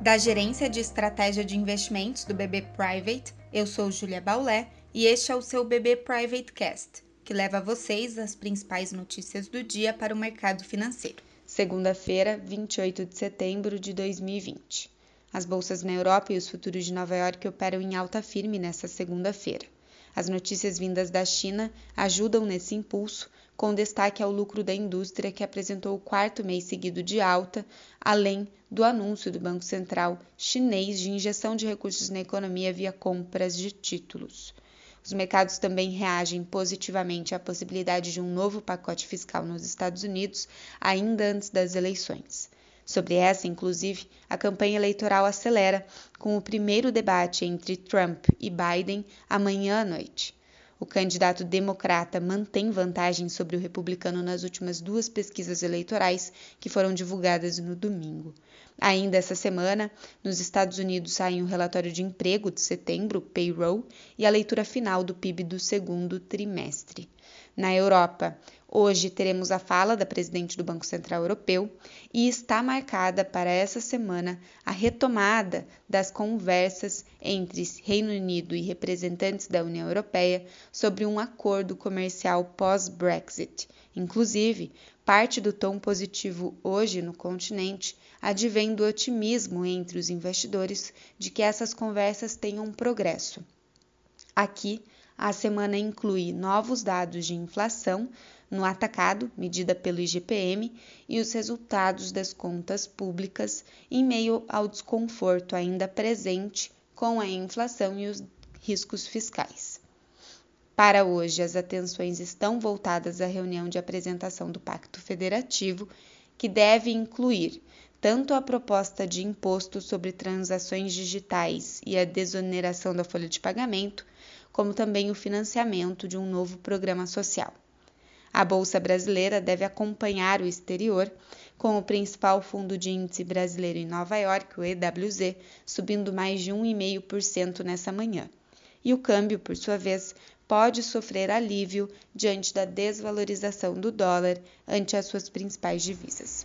Da Gerência de Estratégia de Investimentos do BB Private, eu sou Julia Baulé e este é o seu BB Private Cast, que leva a vocês as principais notícias do dia para o mercado financeiro. Segunda-feira, 28 de setembro de 2020. As bolsas na Europa e os futuros de Nova York operam em alta firme nesta segunda-feira. As notícias vindas da China ajudam nesse impulso, com destaque ao lucro da indústria, que apresentou o quarto mês seguido de alta, além do anúncio do Banco Central chinês de injeção de recursos na economia via compras de títulos. Os mercados também reagem positivamente à possibilidade de um novo pacote fiscal nos Estados Unidos ainda antes das eleições. Sobre essa, inclusive, a campanha eleitoral acelera, com o primeiro debate entre Trump e Biden amanhã à noite. O candidato democrata mantém vantagem sobre o republicano nas últimas duas pesquisas eleitorais que foram divulgadas no domingo. Ainda essa semana, nos Estados Unidos saem o relatório de emprego de setembro, payroll, e a leitura final do PIB do segundo trimestre. Na Europa, hoje teremos a fala da presidente do Banco Central Europeu e está marcada para essa semana a retomada das conversas entre Reino Unido e representantes da União Europeia sobre um acordo comercial pós-Brexit. Inclusive, parte do tom positivo hoje no continente advém do otimismo entre os investidores de que essas conversas tenham progresso. Aqui, a semana inclui novos dados de inflação no atacado, medida pelo IGPM, e os resultados das contas públicas em meio ao desconforto ainda presente com a inflação e os riscos fiscais. Para hoje, as atenções estão voltadas à reunião de apresentação do Pacto Federativo, que deve incluir tanto a proposta de imposto sobre transações digitais e a desoneração da folha de pagamento, como também o financiamento de um novo programa social. A Bolsa Brasileira deve acompanhar o exterior, com o principal fundo de índice brasileiro em Nova York, o EWZ, subindo mais de 1,5% nessa manhã. E o câmbio, por sua vez, pode sofrer alívio diante da desvalorização do dólar ante as suas principais divisas.